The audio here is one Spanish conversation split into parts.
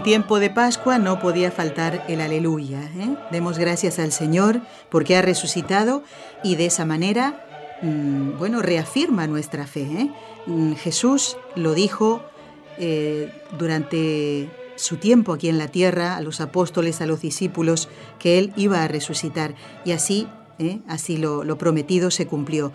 En tiempo de Pascua no podía faltar el aleluya. ¿eh? Demos gracias al Señor porque ha resucitado y de esa manera, mm, bueno, reafirma nuestra fe. ¿eh? Mm, Jesús lo dijo eh, durante su tiempo aquí en la tierra a los apóstoles, a los discípulos, que Él iba a resucitar. Y así, así lo prometido se cumplió.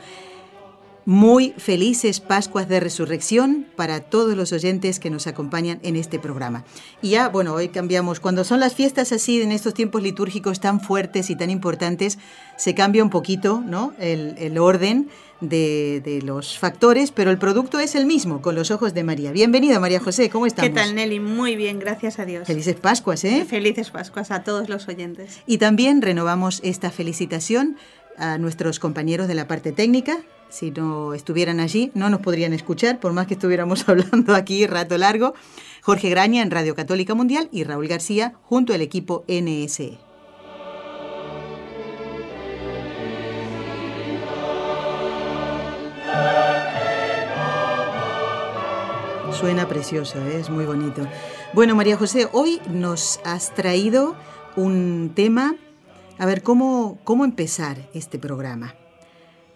Muy felices Pascuas de Resurrección para todos los oyentes que nos acompañan en este programa. Y ya, bueno, hoy cambiamos. Cuando son las fiestas así, en estos tiempos litúrgicos tan fuertes y tan importantes, se cambia un poquito ¿no? el, el orden de, de, los factores, pero el producto es el mismo, con los ojos de María. Bienvenida, María José, ¿cómo estamos? ¿Qué tal, Nelly? Muy bien, gracias a Dios. Felices Pascuas, ¿eh? Felices Pascuas a todos los oyentes. Y también renovamos esta felicitación a nuestros compañeros de la parte técnica, si no estuvieran allí, no nos podrían escuchar, por más que estuviéramos hablando aquí rato largo. Jorge Graña en Radio Católica Mundial y Raúl García junto al equipo NSE. Suena precioso, ¿eh? es muy bonito. Bueno, María José, hoy nos has traído un tema. A ver, ¿cómo, cómo empezar este programa?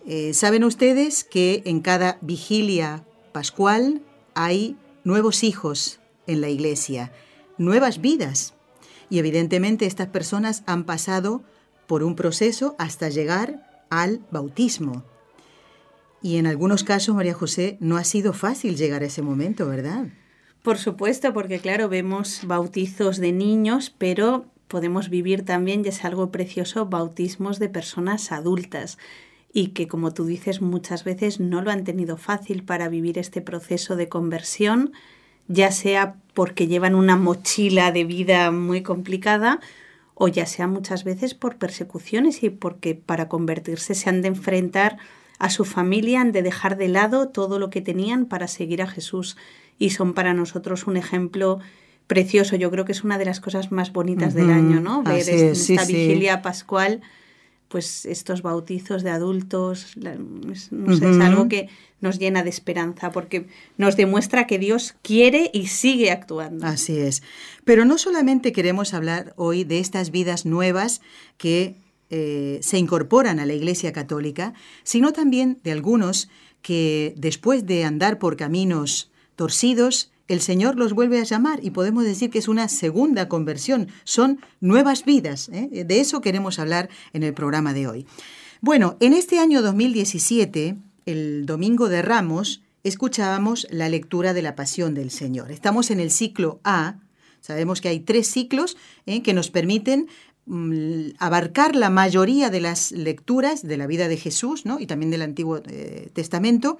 Eh, Saben ustedes que en cada vigilia pascual hay nuevos hijos en la iglesia, nuevas vidas. Y evidentemente estas personas han pasado por un proceso hasta llegar al bautismo. Y en algunos casos, María José, no ha sido fácil llegar a ese momento, ¿verdad? Por supuesto, porque claro, vemos bautizos de niños, pero podemos vivir también, y es algo precioso, bautismos de personas adultas y que, como tú dices, muchas veces no lo han tenido fácil para vivir este proceso de conversión, ya sea porque llevan una mochila de vida muy complicada o ya sea muchas veces por persecuciones y porque para convertirse se han de enfrentar a su familia, han de dejar de lado todo lo que tenían para seguir a Jesús y son para nosotros un ejemplo precioso. Yo creo que es una de las cosas más bonitas uh -huh. del año, ¿no? Ver esta sí, vigilia sí. pascual pues estos bautizos de adultos, no sé, uh -huh. es algo que nos llena de esperanza porque nos demuestra que Dios quiere y sigue actuando. Así es. Pero no solamente queremos hablar hoy de estas vidas nuevas que eh, se incorporan a la Iglesia Católica, sino también de algunos que después de andar por caminos torcidos, el Señor los vuelve a llamar y podemos decir que es una segunda conversión, son nuevas vidas. ¿eh? De eso queremos hablar en el programa de hoy. Bueno, en este año 2017, el Domingo de Ramos, escuchábamos la lectura de la Pasión del Señor. Estamos en el ciclo A, sabemos que hay tres ciclos ¿eh? que nos permiten mm, abarcar la mayoría de las lecturas de la vida de Jesús ¿no? y también del Antiguo eh, Testamento,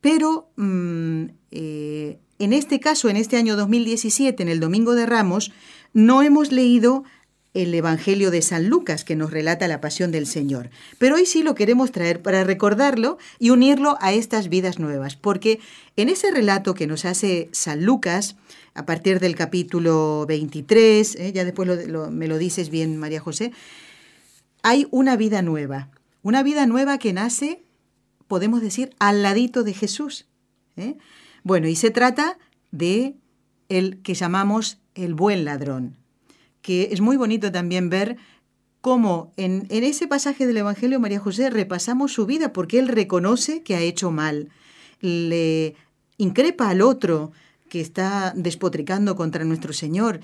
pero mmm, eh, en este caso, en este año 2017, en el Domingo de Ramos, no hemos leído el Evangelio de San Lucas que nos relata la pasión del Señor. Pero hoy sí lo queremos traer para recordarlo y unirlo a estas vidas nuevas, porque en ese relato que nos hace San Lucas, a partir del capítulo 23, ¿eh? ya después lo, me lo dices bien, María José, hay una vida nueva, una vida nueva que nace, podemos decir, al ladito de Jesús. ¿eh? Bueno, y se trata de el que llamamos el buen ladrón, que es muy bonito también ver cómo en, en, ese pasaje del Evangelio María José repasamos su vida porque él reconoce que ha hecho mal, le increpa al otro que está despotricando contra nuestro Señor.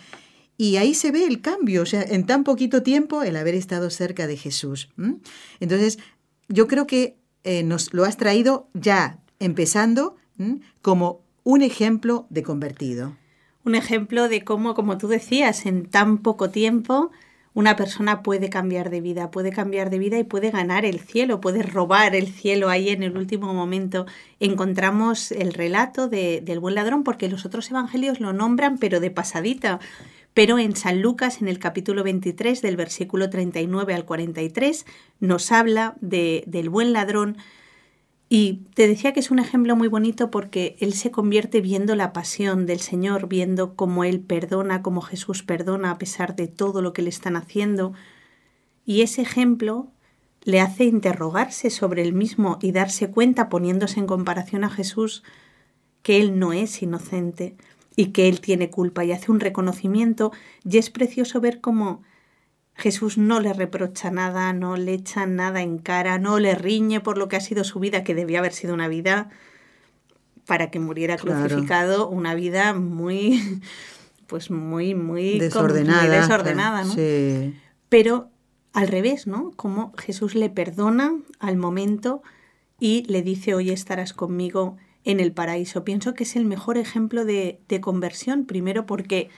Y ahí se ve el cambio, o sea, en tan poquito tiempo el haber estado cerca de Jesús. Entonces, yo creo que eh, nos lo has traído ya empezando como un ejemplo de convertido. un ejemplo de cómo, como tú decías, en tan poco tiempo una persona puede cambiar de vida, puede cambiar de vida y puede ganar el cielo, puede robar el cielo ahí en el último momento. Encontramos el relato de, del buen ladrón porque los otros evangelios lo nombran pero de pasadita. Pero en San Lucas, en el capítulo 23, del versículo 39 al 43, nos habla de, del buen ladrón y te decía que es un ejemplo muy bonito porque él se convierte viendo la pasión del Señor, viendo cómo él perdona, cómo Jesús perdona a pesar de todo lo que le están haciendo. Y ese ejemplo le hace interrogarse sobre él mismo y darse cuenta, poniéndose en comparación a Jesús, que él no es inocente y que él tiene culpa y hace un reconocimiento. Y es precioso ver cómo Jesús no le reprocha nada, no le echa nada en cara, no le riñe por lo que ha sido su vida, que debía haber sido una vida para que muriera crucificado, una vida muy, pues muy, muy desordenada, desordenada ¿no? Pero al revés, ¿no? Como Jesús le perdona al momento y le dice, hoy estarás conmigo en el paraíso. Pienso que es el mejor ejemplo de, de conversión, primero porque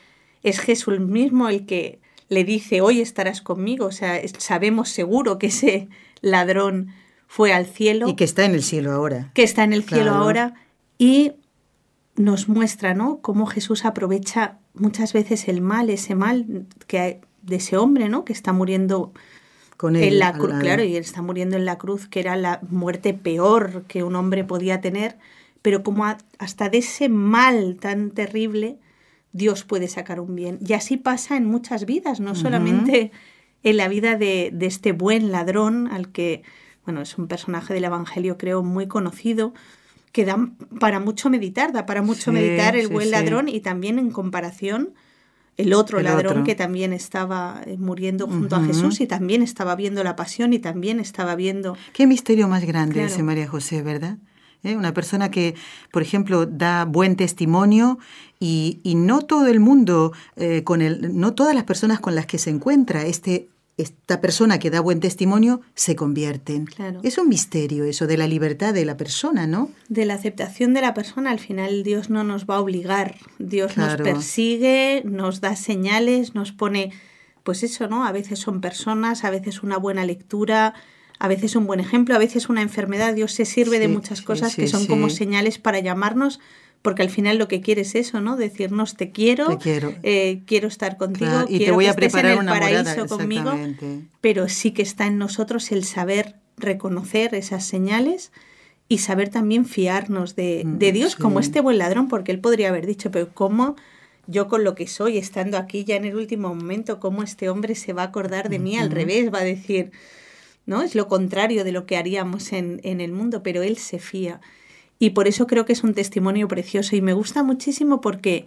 es Jesús mismo el que le dice, hoy estarás conmigo. O sea, sabemos seguro que ese ladrón fue al cielo. Y que está en el cielo ahora. Que está en el cielo ahora. Y nos muestra, ¿no? Cómo Jesús aprovecha muchas veces el mal, ese mal que de ese hombre, ¿no? Que está muriendo con él, en la cruz, claro, y él está muriendo en la cruz, que era la muerte peor que un hombre podía tener, pero como hasta de ese mal tan terrible Dios puede sacar un bien. Y así pasa en muchas vidas, no solamente en la vida de, este buen ladrón, al que, bueno, es un personaje del Evangelio creo muy conocido, que da para mucho meditar, da para mucho meditar el buen ladrón y también en comparación el otro ladrón que también estaba eh, muriendo junto a Jesús y también estaba viendo la pasión y también estaba viendo... Qué misterio más grande ese María José, ¿verdad? ¿Eh? Una persona que, por ejemplo, da buen testimonio y, no todo el mundo, eh, con el, no todas las personas con las que se encuentra este, esta persona que da buen testimonio se convierten. Es un misterio eso de la libertad de la persona, ¿no? De la aceptación de la persona. Al final Dios no nos va a obligar. Dios nos persigue, nos da señales, nos pone, pues eso, ¿no? A veces son personas, a veces una buena lectura, a veces un buen ejemplo, a veces una enfermedad. Dios se sirve de muchas cosas que son como señales para llamarnos, porque al final lo que quiere es eso, ¿no? Decirnos te quiero, quiero, eh, quiero estar contigo, y quiero te voy a preparar en el paraíso conmigo. Pero sí que está en nosotros el saber reconocer esas señales y saber también fiarnos de, mm, de Dios como este buen ladrón, porque él podría haber dicho, pero ¿cómo? yo con lo que soy, estando aquí ya en el último momento, cómo este hombre se va a acordar de mí, al revés, va a decir, ¿no? Es lo contrario de lo que haríamos en, en el mundo, pero él se fía. Y por eso creo que es un testimonio precioso y me gusta muchísimo porque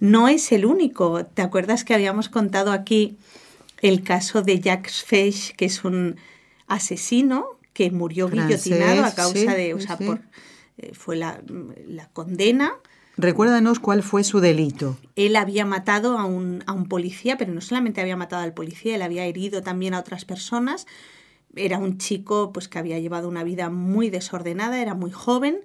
no es el único. ¿Te acuerdas que habíamos contado aquí el caso de Jacques Fesch, que es un asesino que murió guillotinado a causa de, o sea, por, eh, fue la, la, condena. Recuérdanos cuál fue su delito. Él había matado a un, a un policía, pero no solamente había matado al policía, él había herido también a otras personas era un chico pues que había llevado una vida muy desordenada, era muy joven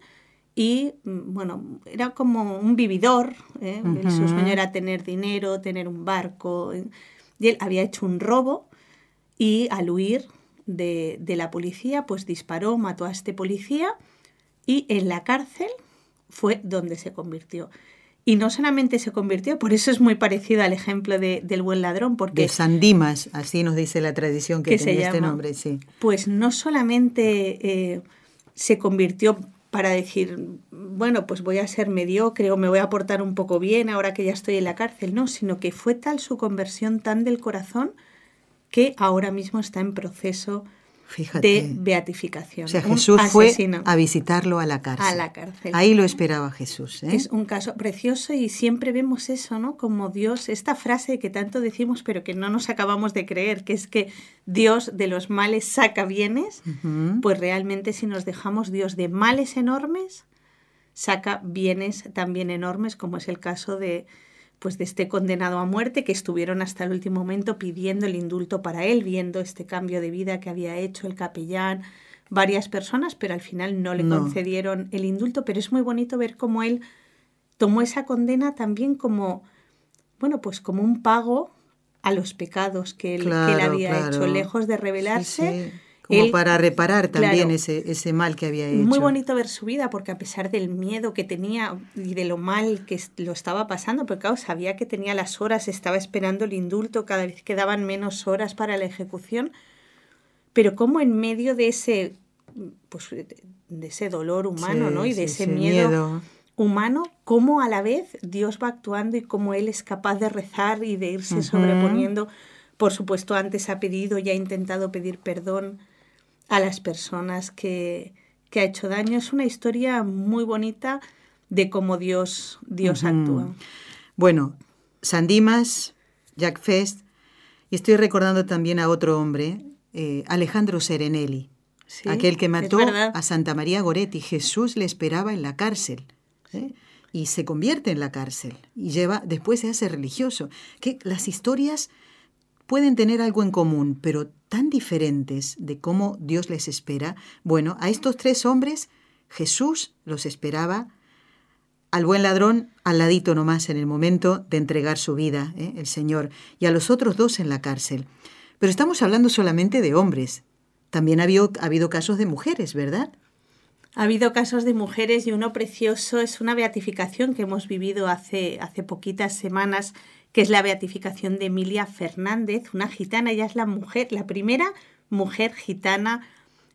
y mm, bueno, era como un vividor, ¿eh? su sueño era tener dinero, tener un barco, ¿eh? y él había hecho un robo y al huir de, de la policía pues disparó, mató a este policía y en la cárcel fue donde se convirtió. Y no solamente se convirtió, por eso es muy parecido al ejemplo de, del buen ladrón, porque... De San Dimas, así nos dice la tradición que, tiene este nombre, sí. Pues no solamente eh, se convirtió para decir, bueno, pues voy a ser mediocre o me voy a portar un poco bien ahora que ya estoy en la cárcel, no, sino que fue tal su conversión tan del corazón que ahora mismo está en proceso de beatificación. O sea, Jesús fue a visitarlo a la cárcel. A la cárcel. Ahí lo esperaba Jesús. ¿eh? Es un caso precioso y siempre vemos eso, ¿no? Como Dios, esta frase que tanto decimos pero que no nos acabamos de creer, que es que Dios de los males saca bienes, pues realmente si nos dejamos Dios de males enormes, saca bienes también enormes, como es el caso de, pues de este condenado a muerte que estuvieron hasta el último momento pidiendo el indulto para él, viendo este cambio de vida que había hecho el capellán, varias personas, pero al final no le concedieron el indulto, pero es muy bonito ver cómo él tomó esa condena también como, bueno, pues como un pago a los pecados que él, había hecho, lejos de rebelarse. Como para reparar también ese, ese mal que había hecho. Muy bonito ver su vida, porque a pesar del miedo que tenía y de lo mal que lo estaba pasando, porque claro, sabía que tenía las horas, estaba esperando el indulto, cada vez quedaban menos horas para la ejecución, pero como en medio de ese, pues, de ese dolor humano, ¿no? Y de ese, miedo, humano, cómo a la vez Dios va actuando y cómo Él es capaz de rezar y de irse sobreponiendo. Por supuesto, antes ha pedido y ha intentado pedir perdón a las personas que, ha hecho daño. Es una historia muy bonita de cómo Dios, Dios actúa. Bueno, Sandimas, Jack Fest, y estoy recordando también a otro hombre, eh, Alejandro Serenelli, aquel que mató a Santa María Goretti. Jesús le esperaba en la cárcel. ¿eh? Y se convierte en la cárcel y lleva, después se hace religioso. Que las historias pueden tener algo en común, pero tan diferentes de cómo Dios les espera. Bueno, a estos tres hombres Jesús los esperaba al buen ladrón al ladito nomás en el momento de entregar su vida, ¿eh? el Señor, y a los otros dos en la cárcel. Pero estamos hablando solamente de hombres. También ha habido, ha habido casos de mujeres, ¿verdad? Ha habido casos de mujeres y uno precioso es una beatificación que hemos vivido hace, hace poquitas semanas que es la beatificación de Emilia Fernández, una gitana, ella es la mujer, la primera mujer gitana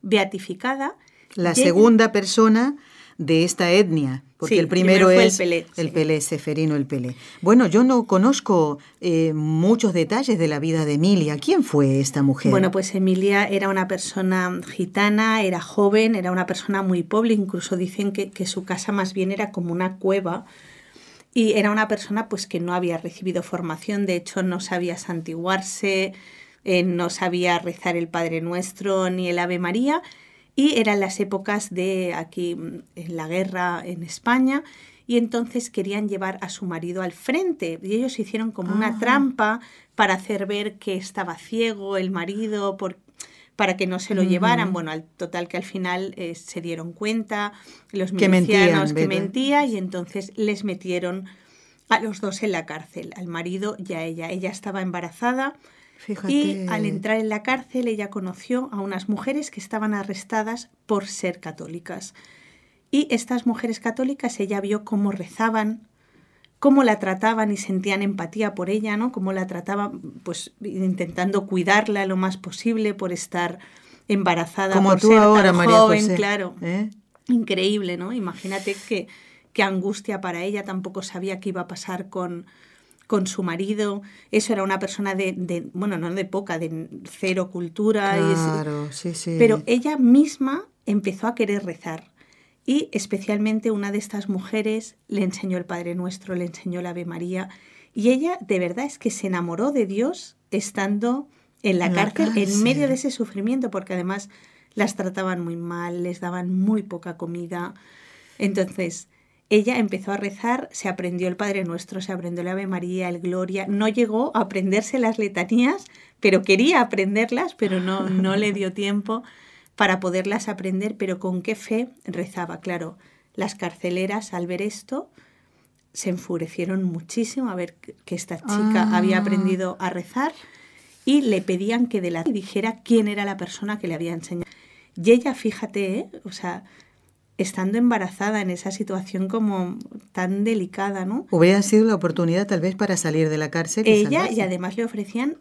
beatificada. La segunda persona de esta etnia, porque el primero, es el Pelé, el Pelé, Seferino el Pelé. Bueno, yo no conozco eh, muchos detalles de la vida de Emilia. ¿Quién fue esta mujer? Bueno, pues Emilia era una persona gitana, era joven, era una persona muy pobre, incluso dicen que, que su casa más bien era como una cueva y era una persona pues que no había recibido formación, de hecho no sabía santiguarse, eh, no sabía rezar el Padre Nuestro ni el Ave María y eran las épocas de aquí mm, en la guerra en España y entonces querían llevar a su marido al frente y ellos hicieron como una ah. trampa para hacer ver que estaba ciego el marido por, para que no se lo llevaran. Bueno, al total que al final eh, se dieron cuenta los milicianos que, mentía y entonces les metieron a los dos en la cárcel, al marido y a ella. Ella estaba embarazada y al entrar en la cárcel ella conoció a unas mujeres que estaban arrestadas por ser católicas. Y estas mujeres católicas ella vio cómo rezaban, cómo la trataban y sentían empatía por ella, ¿no? Cómo la trataban, pues intentando cuidarla lo más posible por estar embarazada, Como por tú ser ahora, tan María joven, claro. ¿eh? Increíble, ¿no? Imagínate qué qué angustia para ella, tampoco sabía qué iba a pasar con, con su marido. Eso era una persona de, de, bueno, no de poca, de cero cultura. Claro, sí, sí. Pero ella misma empezó a querer rezar. Y especialmente una de estas mujeres le enseñó el Padre Nuestro, le enseñó la Ave María. Y ella de verdad es que se enamoró de Dios estando en la, cárcel, en medio de ese sufrimiento, porque además las trataban muy mal, les daban muy poca comida. Entonces, ella empezó a rezar, se aprendió el Padre Nuestro, se aprendió la Ave María, el Gloria, no llegó a aprenderse las letanías, pero quería aprenderlas, pero no, no le dio tiempo para poderlas aprender, pero con qué fe rezaba. Claro, las carceleras al ver esto se enfurecieron muchísimo a ver que esta chica ah. había aprendido a rezar y le pedían que de la dijera quién era la persona que le había enseñado. Y ella, fíjate, ¿eh? o sea, estando embarazada en esa situación como tan delicada, ¿no? Hubiera sido la oportunidad tal vez para salir de la cárcel. Ella y además le ofrecían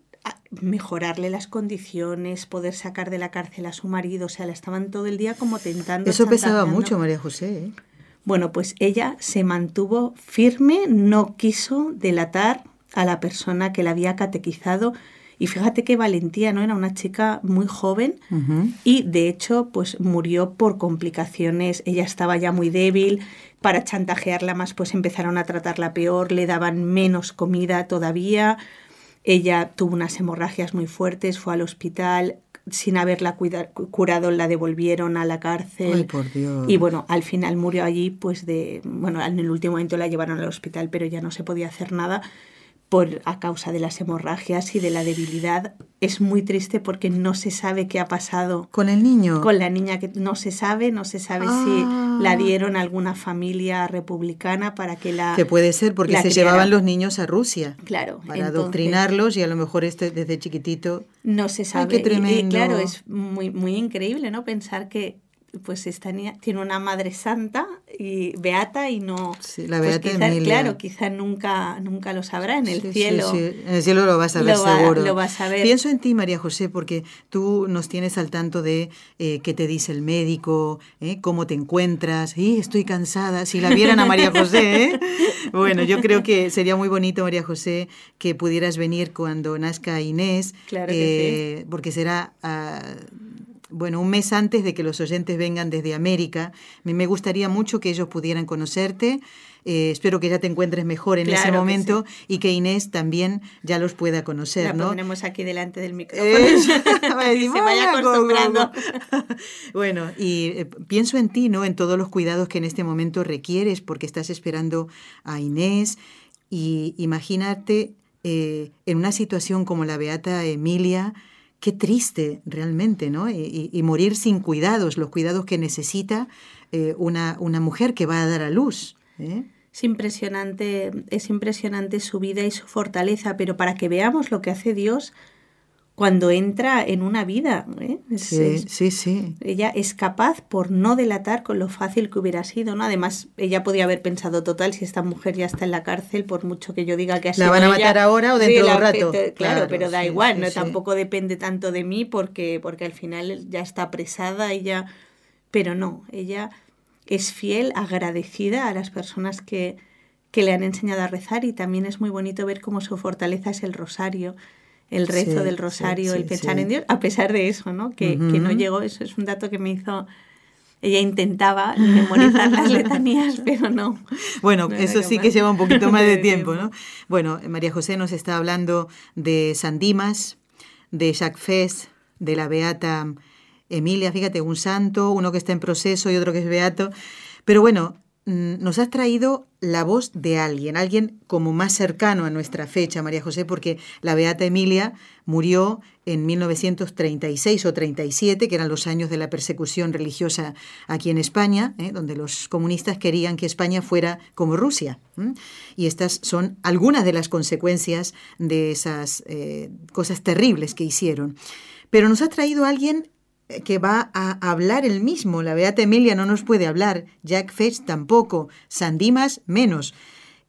mejorarle las condiciones, poder sacar de la cárcel a su marido, o sea, la estaban todo el día como tentando. Eso pesaba mucho, María José. ¿eh? Bueno, pues ella se mantuvo firme, no quiso delatar a la persona que la había catequizado y fíjate qué valentía, ¿no? Era una chica muy joven y de hecho pues murió por complicaciones, ella estaba ya muy débil, para chantajearla más pues empezaron a tratarla peor, le daban menos comida todavía, ella tuvo unas hemorragias muy fuertes, fue al hospital, sin haberla curado la devolvieron a la cárcel. Ay, por Dios. Y bueno, al final murió allí, pues de, bueno, en el último momento la llevaron al hospital, pero ya no se podía hacer nada por, a causa de las hemorragias y de la debilidad. Es muy triste porque no se sabe qué ha pasado. ¿Con el niño? Con la niña que no se sabe, no se sabe si la Ah. dieron a alguna familia republicana para que la... Que puede ser porque la se llevaban los niños a Rusia. Claro, Para entonces- adoctrinarlos y a lo mejor este desde chiquitito. No se sabe. qué Y- Y, tremendo. claro, es muy, muy increíble, ¿no? Pensar que pues esta niña tiene una madre santa y beata y no Sí, la pues beata quizá- Emilia. claro quizá nunca nunca lo sabrá en el Sí, cielo sí. En el cielo lo vas a ver Lo va- seguro. lo vas a ver. Pienso en ti, María José, porque tú nos tienes al tanto de eh, qué te dice el médico, ¿eh? cómo te encuentras. Y estoy cansada. Si la vieran a María José, ¿eh? Bueno, yo creo que sería muy bonito, María José, que pudieras venir cuando nazca Inés. Claro que eh, Porque será... ah, bueno, un mes antes de que los oyentes vengan desde América. Me, gustaría mucho que ellos pudieran conocerte. Eh, espero que ya te encuentres mejor en ese Claro momento y que Inés también ya los pueda conocer, la ¿no? pondremos aquí delante del micrófono Eh, y se vaya acostumbrando Bueno, y eh, pienso en ti, ¿no? En todos los cuidados que en este momento requieres porque estás esperando a Inés y imagínate eh, en una situación como la Beata Emilia, qué triste realmente, ¿no? Y, morir sin cuidados, los cuidados que necesita eh, una, una mujer que va a dar a luz. ¿eh? Es impresionante, es impresionante su vida y su fortaleza, pero para que veamos lo que hace Dios cuando entra en una vida. ¿eh? Es- Sí, es- sí, sí. ella es capaz por no delatar con lo fácil que hubiera sido, ¿no? Además, ella podía haber pensado, total, si esta mujer ya está en la cárcel, por mucho que yo diga que ha ¿La van a ella, matar ahora o sí, dentro de la- un rato? Claro, Claro, pero da sí, igual, no sí. tampoco depende tanto de mí porque, porque al final ya está apresada, ella... Pero no, ella es fiel, agradecida a las personas que, que le han enseñado a rezar y también es muy bonito ver cómo su fortaleza es el rosario, el rezo Sí, del rosario, sí, el pensar en Dios, a pesar de eso, ¿no? Que, que no llegó, eso es un dato que me hizo... Ella intentaba memorizar las letanías, pero no. Bueno, No eso sí que lleva un poquito más de tiempo. ¿no? Bueno, María José nos está hablando de San Dimas, de Jacques Fes, de la Beata Emilia, fíjate, un santo, uno que está en proceso y otro que es beato. Pero bueno, nos has traído la voz de alguien, alguien como más cercano a nuestra fecha, María José, porque la Beata Emilia murió en 1936 o 37, que eran los años de la persecución religiosa aquí en España, ¿eh? donde los comunistas querían que España fuera como Rusia. Y estas son algunas de las consecuencias de esas eh, cosas terribles que hicieron. Pero nos ha traído alguien que va a hablar el mismo. La Beata Emilia no nos puede hablar, Jack Fetch tampoco, San Dimas menos.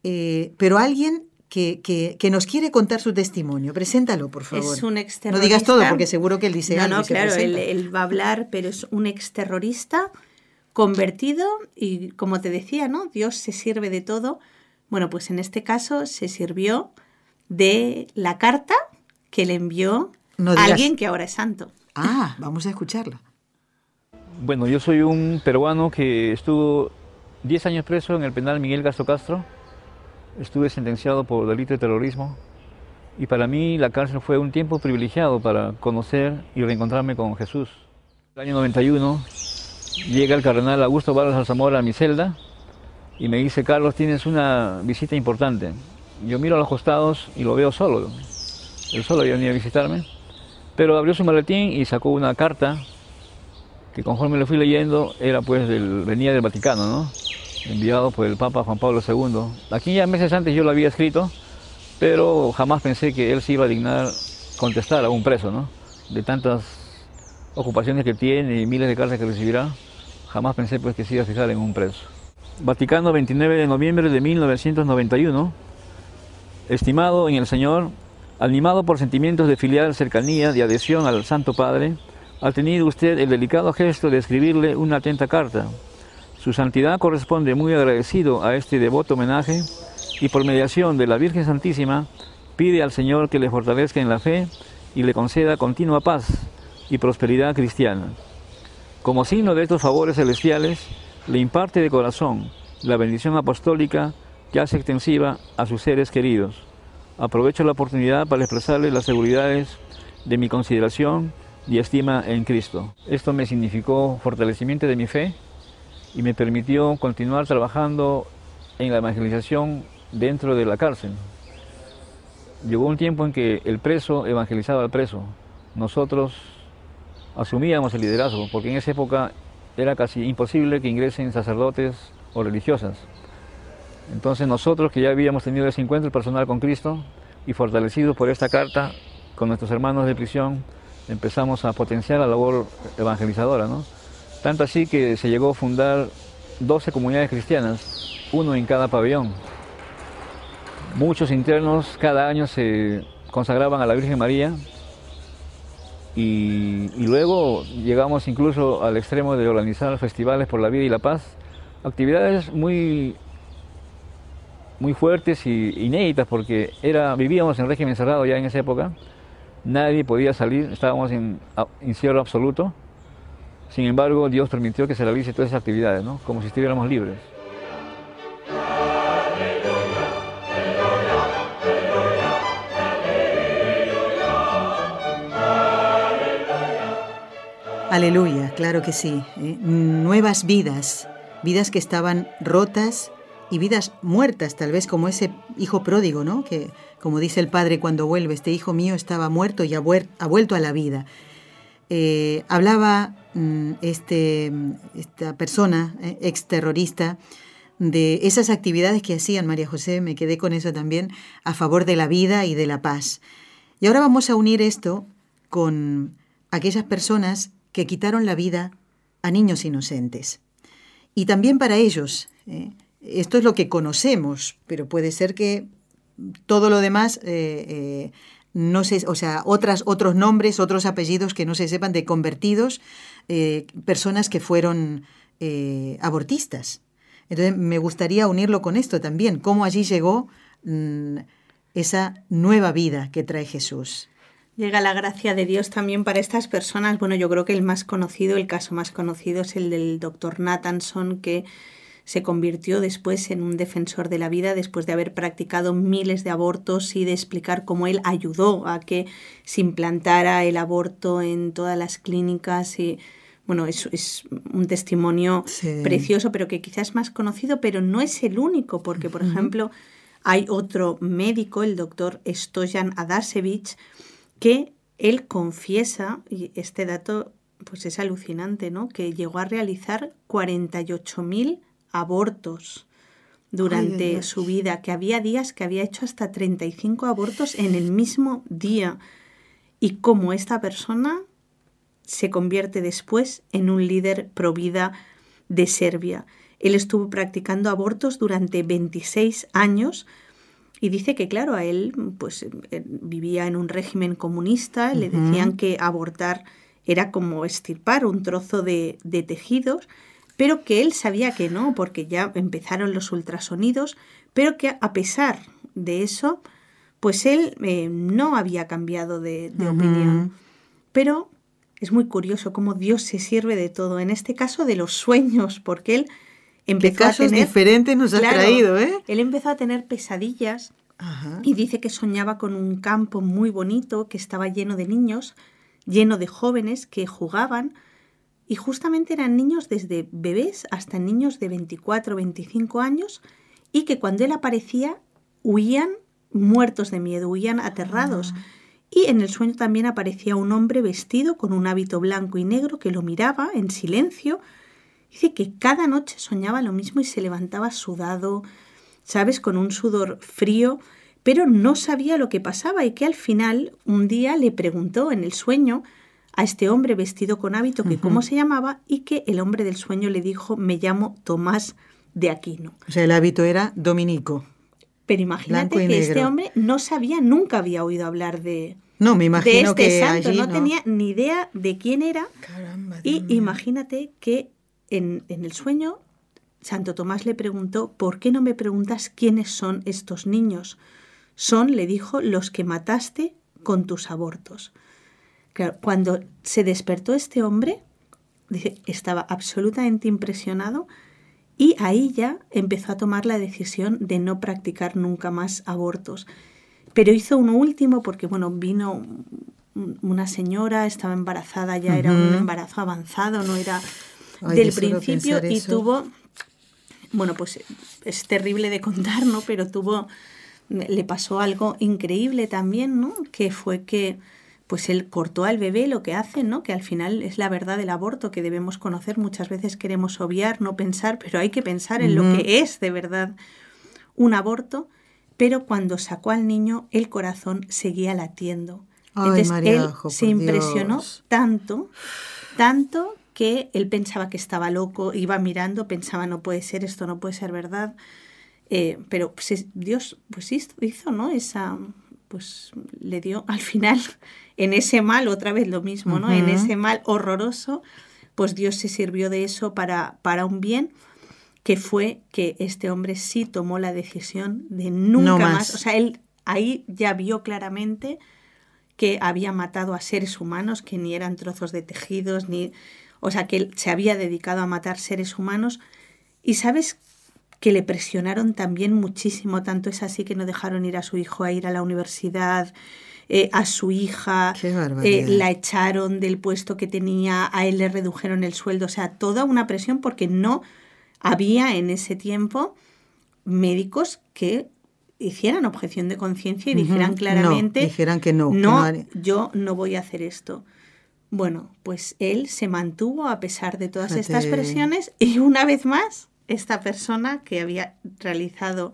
Eh, pero alguien que, que- que nos quiere contar su testimonio. Preséntalo, por favor. Es un No digas todo, porque seguro que él dice No, algo no, claro, él, él va a hablar, pero es un exterrorista convertido y como te decía, ¿no? Dios se sirve de todo. Bueno, pues en este caso se sirvió de la carta que le envió No digas- alguien que ahora es santo. Ah, vamos a escucharla. Bueno, yo soy un peruano que estuvo 10 años preso en el penal Miguel Castro Castro. Estuve sentenciado por delito de terrorismo y para mí la cárcel fue un tiempo privilegiado para conocer y reencontrarme con Jesús. El año 91 llega el cardenal Augusto Vargas Alzamora a mi celda y me dice, Carlos, tienes una visita importante. Yo miro a los costados y lo veo solo. Él solo había venido a visitarme, pero abrió su maletín y sacó una carta que conforme lo fui leyendo era pues del, venía del Vaticano, ¿no? Enviado por el Papa Juan Pablo II. Aquí ya meses antes yo lo había escrito, pero jamás pensé que él se iba a dignar contestar a un preso, ¿no? De tantas ocupaciones que tiene y miles de cartas que recibirá, jamás pensé pues que se iba a fijar en un preso. Vaticano, 29 de noviembre de 1991. Estimado en el Señor, animado por sentimientos de filial cercanía, de adhesión al Santo Padre, ha tenido usted el delicado gesto de escribirle una atenta carta. Su santidad corresponde muy agradecido a este devoto homenaje y por mediación de la Virgen Santísima pide al Señor que le fortalezca en la fe y le conceda continua paz y prosperidad cristiana. Como signo de estos favores celestiales, le imparte de corazón la bendición apostólica que hace extensiva a sus seres queridos. Aprovecho la oportunidad para expresarles las seguridades de mi consideración y estima en Cristo. Esto me significó fortalecimiento de mi fe y me permitió continuar trabajando en la evangelización dentro de la cárcel. llegó un tiempo en que el preso evangelizaba al preso. Nosotros asumíamos el liderazgo, porque en esa época era casi imposible que ingresen sacerdotes o religiosas. Entonces nosotros que ya habíamos tenido ese encuentro personal con Cristo y fortalecidos por esta carta con nuestros hermanos de prisión, empezamos a potenciar la labor evangelizadora, ¿no? Tanto así que se llegó a fundar 12 comunidades cristianas, uno en cada pabellón. Muchos internos cada año se consagraban a la Virgen María y, luego llegamos incluso al extremo de organizar festivales por la vida y la paz, actividades muy, muy fuertes y inéditas porque era, vivíamos en régimen cerrado ya en esa época, nadie podía salir, estábamos en encierro absoluto, sin embargo Dios permitió que se realicen todas esas actividades, ¿no? como si estuviéramos libres. Aleluya, claro que sí. ¿eh? Nuevas vidas, vidas que estaban rotas y vidas muertas, tal vez como ese hijo pródigo, ¿no? Que, como dice el padre cuando vuelve, este hijo mío estaba muerto y ha, vuelto a la vida. Eh, hablaba mm, este, esta persona, eh, de esas actividades que hacían María José, me quedé con eso también, a favor de la vida y de la paz. Y ahora vamos a unir esto con aquellas personas que quitaron la vida a niños inocentes. Y también para ellos, ¿eh? Esto es lo que conocemos, pero puede ser que todo lo demás, eh, eh, no sé, o sea, otras, otros nombres, otros apellidos que no se sepan de convertidos, personas que fueron abortistas. Entonces me gustaría unirlo con esto también, cómo allí llegó mm, esa nueva vida que trae Jesús. Llega la gracia de Dios también para estas personas. Bueno, yo creo que el más conocido, el caso más conocido es el del doctor Nathanson, que se convirtió después en un defensor de la vida después de haber practicado miles de abortos y de explicar cómo él ayudó a que se implantara el aborto en todas las clínicas y bueno, es, es un testimonio precioso, pero que quizás es más conocido, pero no es el único, porque, por ejemplo, hay otro médico, el doctor Stojan Adasevich, que él confiesa, y este dato pues es alucinante, ¿no? Que llegó a realizar 48.000 abortos durante su vida, que había días que había hecho hasta 35 abortos en el mismo día. Y cómo esta persona se convierte después en un líder pro vida de Serbia. Él estuvo practicando abortos durante 26 años y dice que, claro, a él pues eh, vivía en un régimen comunista, le decían que abortar era como estirpar un trozo de, tejidos, pero que él sabía que no, porque ya empezaron los ultrasonidos, pero que a pesar de eso, pues él eh, no había cambiado de, opinión. Pero es muy curioso cómo Dios se sirve de todo, en este caso de los sueños, porque él empezó ¿Qué casos a tener, diferentes nos ha traído, ¿eh? Él empezó a tener pesadillas y dice que soñaba con un campo muy bonito que estaba lleno de niños, lleno de jóvenes que jugaban y justamente eran niños desde bebés hasta niños de 24, 25 años y que cuando él aparecía huían muertos de miedo, huían aterrados. Ah. Y en el sueño también aparecía un hombre vestido con un hábito blanco y negro que lo miraba en silencio Dice que cada noche soñaba lo mismo y se levantaba sudado, ¿sabes? Con un sudor frío, pero no sabía lo que pasaba y que al final un día le preguntó en el sueño a este hombre vestido con hábito que cómo se llamaba y que el hombre del sueño le dijo me llamo Tomás de Aquino. O sea, el hábito era dominico. Pero imagínate que este hombre no sabía, nunca había oído hablar de, no, me imagino este que santo, no, tenía ni idea de quién era. Caramba, y imagínate que en, el sueño, Santo Tomás le preguntó, ¿por qué no me preguntas quiénes son estos niños? Son, le dijo, los que mataste con tus abortos. Cuando se despertó este hombre, dice, estaba absolutamente impresionado y ahí ya empezó a tomar la decisión de no practicar nunca más abortos. Pero hizo uno último porque, bueno, vino una señora, estaba embarazada, ya era un embarazo avanzado, no era del principio y tuvo, bueno, pues es terrible de contar, ¿no? Pero tuvo le pasó algo increíble también, ¿no? Que fue que pues él cortó al bebé lo que hace, ¿no? Que al final es la verdad del aborto que debemos conocer. Muchas veces queremos obviar, no pensar, pero hay que pensar en lo que es de verdad un aborto. Pero cuando sacó al niño, el corazón seguía latiendo. Entonces él se impresionó tanto, tanto que él pensaba que estaba loco, iba mirando, pensaba no puede ser esto, no puede ser verdad. Eh, pero pues, Dios pues hizo, ¿no? Esa, pues le dio al final en ese mal, otra vez lo mismo, ¿no? En ese mal horroroso, pues Dios se sirvió de eso para, para un bien que fue que este hombre sí tomó la decisión de nunca más. O sea, él ahí ya vio claramente que había matado a seres humanos que ni eran trozos de tejidos, ni. O sea, que él se había dedicado a matar seres humanos. Y sabes que le presionaron también muchísimo, tanto es así que no dejaron ir a su hijo a ir a la universidad, eh, a su hija, eh, la echaron del puesto que tenía, a él le redujeron el sueldo, o sea, toda una presión porque no había en ese tiempo médicos que hicieran objeción de conciencia y dijeran claramente, dijeran que no, no, yo no voy a hacer esto. Bueno, pues él se mantuvo a pesar de todas estas presiones y una vez más esta persona que había realizado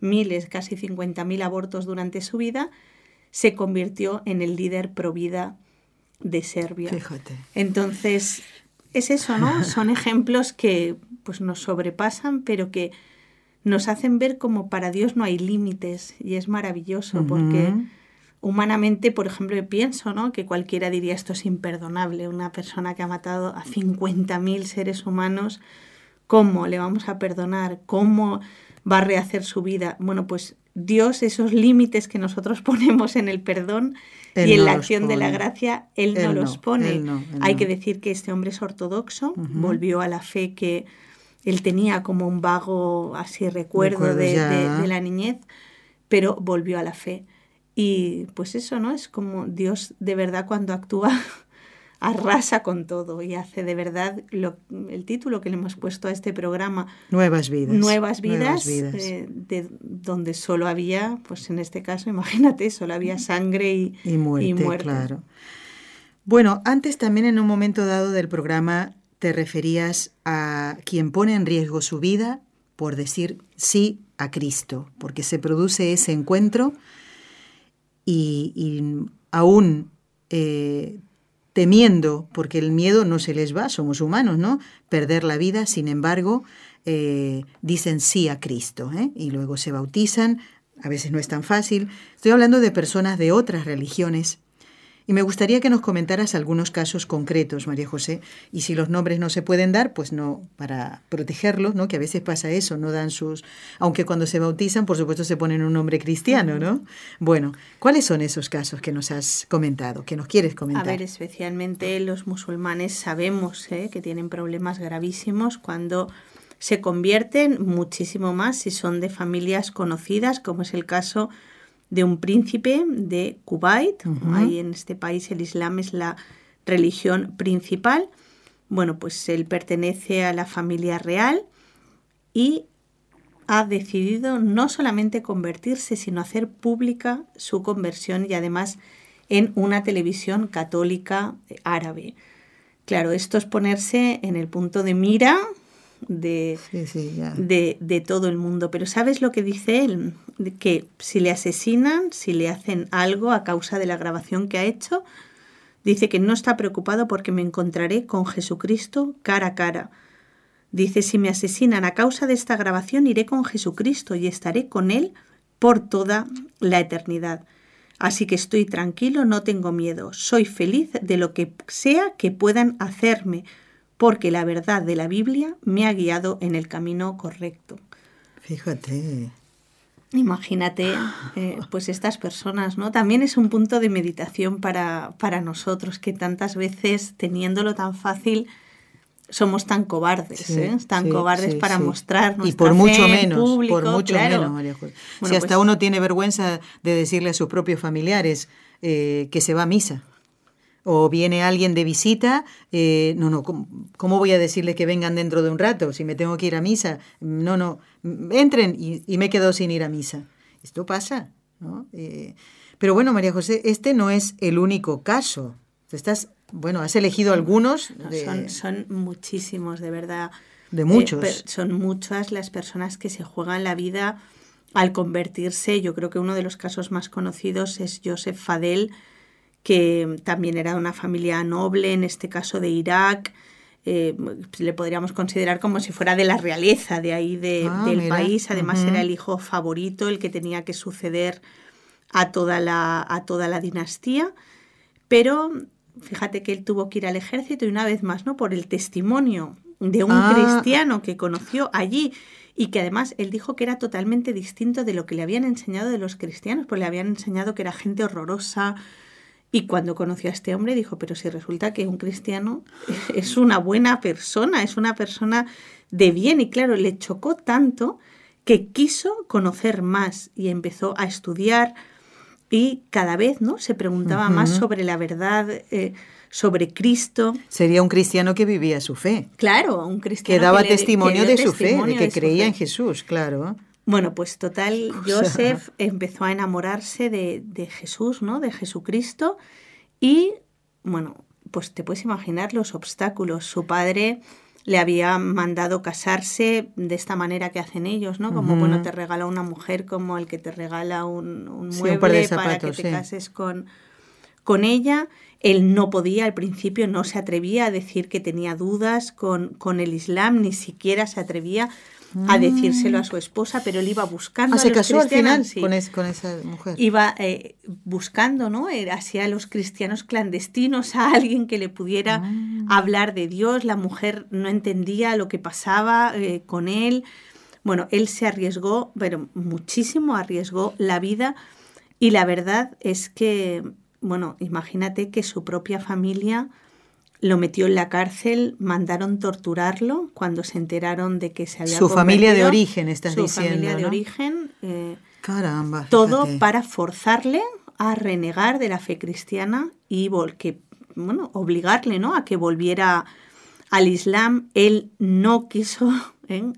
miles, casi 50.000 abortos durante su vida, se convirtió en el líder pro vida de Serbia. Fíjate. Entonces, es eso, ¿no? Son ejemplos que pues nos sobrepasan, pero que nos hacen ver como para Dios no hay límites y es maravilloso porque humanamente, por ejemplo, pienso, ¿no? que cualquiera diría esto es imperdonable, una persona que ha matado a 50.000 seres humanos ¿Cómo le vamos a perdonar? ¿Cómo va a rehacer su vida? Bueno, pues Dios, esos límites que nosotros ponemos en el perdón y en la acción de la gracia, Él, no los pone. Hay que decir que este hombre es ortodoxo, volvió a la fe que él tenía como un vago así recuerdo, de, de, la niñez, pero volvió a la fe. Y pues eso, ¿no? Es como Dios de verdad cuando actúa arrasa con todo y hace de verdad lo, el título que le hemos puesto a este programa. Nuevas vidas. Nuevas vidas, eh, de donde solo había, pues en este caso, imagínate, solo había sangre y, y, muerte, Claro. Bueno, antes también en un momento dado del programa te referías a quien pone en riesgo su vida por decir sí a Cristo, porque se produce ese encuentro y, y aún eh, temiendo, porque el miedo no se les va, somos humanos, ¿no? Perder la vida, sin embargo, eh, dicen sí a Cristo, ¿eh? y luego se bautizan, a veces no es tan fácil. Estoy hablando de personas de otras religiones y me gustaría que nos comentaras algunos casos concretos, María José, y si los nombres no se pueden dar, pues no, para protegerlos, ¿no? Que a veces pasa eso, no dan sus, aunque cuando se bautizan, por supuesto, se ponen un nombre cristiano, ¿no? Bueno, ¿cuáles son esos casos que nos has comentado, que nos quieres comentar? A ver, especialmente los musulmanes sabemos ¿eh? que tienen problemas gravísimos cuando se convierten muchísimo más si son de familias conocidas, como es el caso de un príncipe de Kuwait. Ahí en este país el Islam es la religión principal. Bueno, pues él pertenece a la familia real y ha decidido no solamente convertirse, sino hacer pública su conversión y además en una televisión católica árabe. Claro, esto es ponerse en el punto de mira de, de, de, todo el mundo. Pero ¿sabes lo que dice él? Que si le asesinan, si le hacen algo a causa de la grabación que ha hecho, dice que no está preocupado porque me encontraré con Jesucristo cara a cara. Dice, si me asesinan a causa de esta grabación, iré con Jesucristo y estaré con Él por toda la eternidad. Así que estoy tranquilo, no tengo miedo, soy feliz de lo que sea que puedan hacerme, porque la verdad de la Biblia me ha guiado en el camino correcto. Fíjate. Imagínate, eh, pues estas personas, ¿no? También es un punto de meditación para, para nosotros, que tantas veces, teniéndolo tan fácil, somos tan cobardes, ¿eh? tan cobardes para mostrar nuestra y por mucho menos, público, por mucho menos, María José. si hasta pues uno tiene vergüenza de decirle a sus propios familiares eh, que se va a misa o viene alguien de visita, eh, no, no, ¿cómo, voy a decirle que vengan dentro de un rato si me tengo que ir a misa? No, no, entren y, me quedo sin ir a misa. esto pasa, ¿no? Eh, pero bueno, María José, este no es el único caso. Estás, bueno, has elegido algunos. son, son muchísimos, de verdad. De muchos. son muchas las personas que se juegan la vida al convertirse. Yo creo que uno de los casos más conocidos es Joseph Fadel, que también era de una familia noble, en este caso de Irak. Eh, le podríamos considerar como si fuera de la realeza de ahí ah, del país. Además era el hijo favorito, el que tenía que suceder a toda la, a toda la dinastía. Pero fíjate que él tuvo que ir al ejército y una vez más, ¿no? Por el testimonio de un ah. cristiano que conoció allí y que además él dijo que era totalmente distinto de lo que le habían enseñado de los cristianos, pues le habían enseñado que era gente horrorosa. Y cuando conoció a este hombre dijo, pero si resulta que un cristiano es una buena persona, es una persona de bien. Y claro, le chocó tanto que quiso conocer más y empezó a estudiar y cada vez ¿no? se preguntaba más sobre la verdad. Eh, sobre Cristo. Sería un cristiano que vivía su fe. Claro, un cristiano que daba testimonio de su fe, de que creía en Jesús, claro. Bueno, pues total, Joseph empezó a enamorarse de, Jesús, ¿no? De Jesucristo. Y, bueno, pues te puedes imaginar los obstáculos. Su padre le había mandado casarse de esta manera que hacen ellos, ¿no? Como, bueno, te regala una mujer como el que te regala un, mueble para que te cases con, con ella. Él no podía, al principio no se atrevía a decir que tenía dudas con, con el Islam, ni siquiera se atrevía a mm. decírselo a su esposa, pero él iba buscando. Ah, se casó al final con, esa mujer. Iba eh, buscando, ¿no? Hacia los cristianos clandestinos, a alguien que le pudiera mm. hablar de Dios. La mujer no entendía lo que pasaba eh, con él. Bueno, él se arriesgó, pero muchísimo arriesgó la vida. Y la verdad es que bueno, imagínate que su propia familia lo metió en la cárcel, mandaron torturarlo cuando se enteraron de que se había Su familia de origen, estás su diciendo. Su familia de origen. Eh, Caramba. Todo para forzarle a renegar de la fe cristiana y que, bueno, obligarle ¿no? a que volviera al Islam. Él no quiso. ¿eh?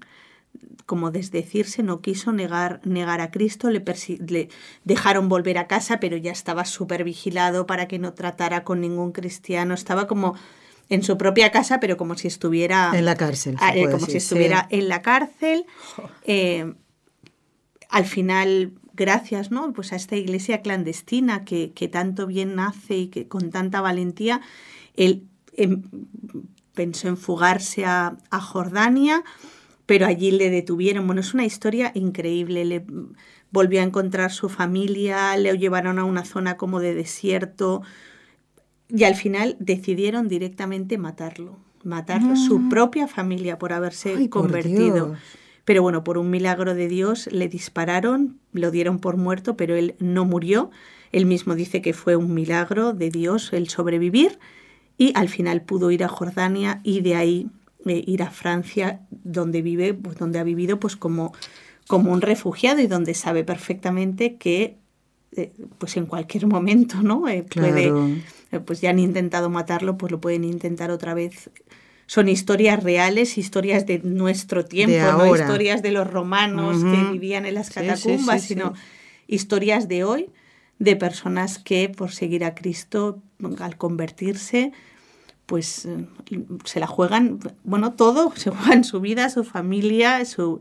Como desdecirse, no quiso negar, negar a Cristo, le, le dejaron volver a casa, pero ya estaba súper vigilado para que no tratara con ningún cristiano, estaba como en su propia casa, pero como si estuviera... En la cárcel. Ah, eh, como si estuviera en la cárcel. Eh, al final, gracias ¿no? pues a esta iglesia clandestina que, que tanto bien nace y que con tanta valentía, él em, pensó en fugarse a, a Jordania pero allí le detuvieron. Bueno, es una historia increíble. Le volvió a encontrar su familia, le llevaron a una zona como de desierto y al final decidieron directamente matarlo, matarlo, su mm. propia familia por haberse convertido. pero bueno, por un milagro de Dios le dispararon, lo dieron por muerto, pero él no murió. Él mismo dice que fue un milagro de Dios el sobrevivir y al final pudo ir a Jordania y de ahí eh, ir a Francia, donde vive, pues donde ha vivido pues como, como un refugiado y donde sabe perfectamente que eh, pues en cualquier momento, ¿no? Eh, puede, pues ya han intentado matarlo, pues lo pueden intentar otra vez. Son historias reales, historias de nuestro tiempo, no historias de los romanos que vivían en las catacumbas, sino historias de hoy, de personas que por seguir a Cristo, al convertirse, pues eh, se la juegan, bueno, todo, se juegan su vida, su familia, su